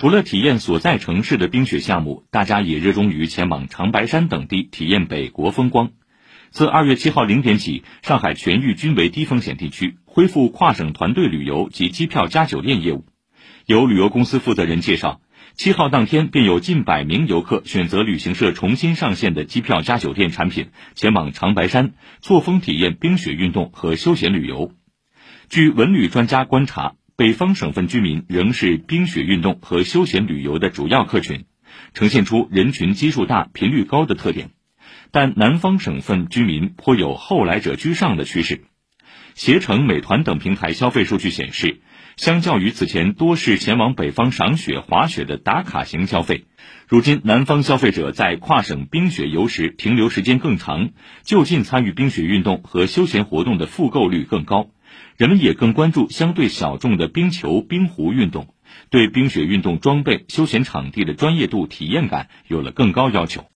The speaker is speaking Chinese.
除了体验所在城市的冰雪项目，大家也热衷于前往长白山等地体验北国风光。自二月七号零点起，上海全域均为低风险地区，恢复跨省团队旅游及机票加酒店业务。有旅游公司负责人介绍，七号当天便有近百名游客选择旅行社重新上线的机票加酒店产品，前往长白山错峰体验冰雪运动和休闲旅游。据文旅专家观察，北方省份居民仍是冰雪运动和休闲旅游的主要客群，呈现出人群基数大、频率高的特点。但南方省份居民颇有后来者居上的趋势。携程、美团等平台消费数据显示，相较于此前多是前往北方赏雪、滑雪的打卡型消费，如今南方消费者在跨省冰雪游时停留时间更长，就近参与冰雪运动和休闲活动的复购率更高。人们也更关注相对小众的冰球、冰壶运动，对冰雪运动装备、休闲场地的专业度、体验感有了更高要求。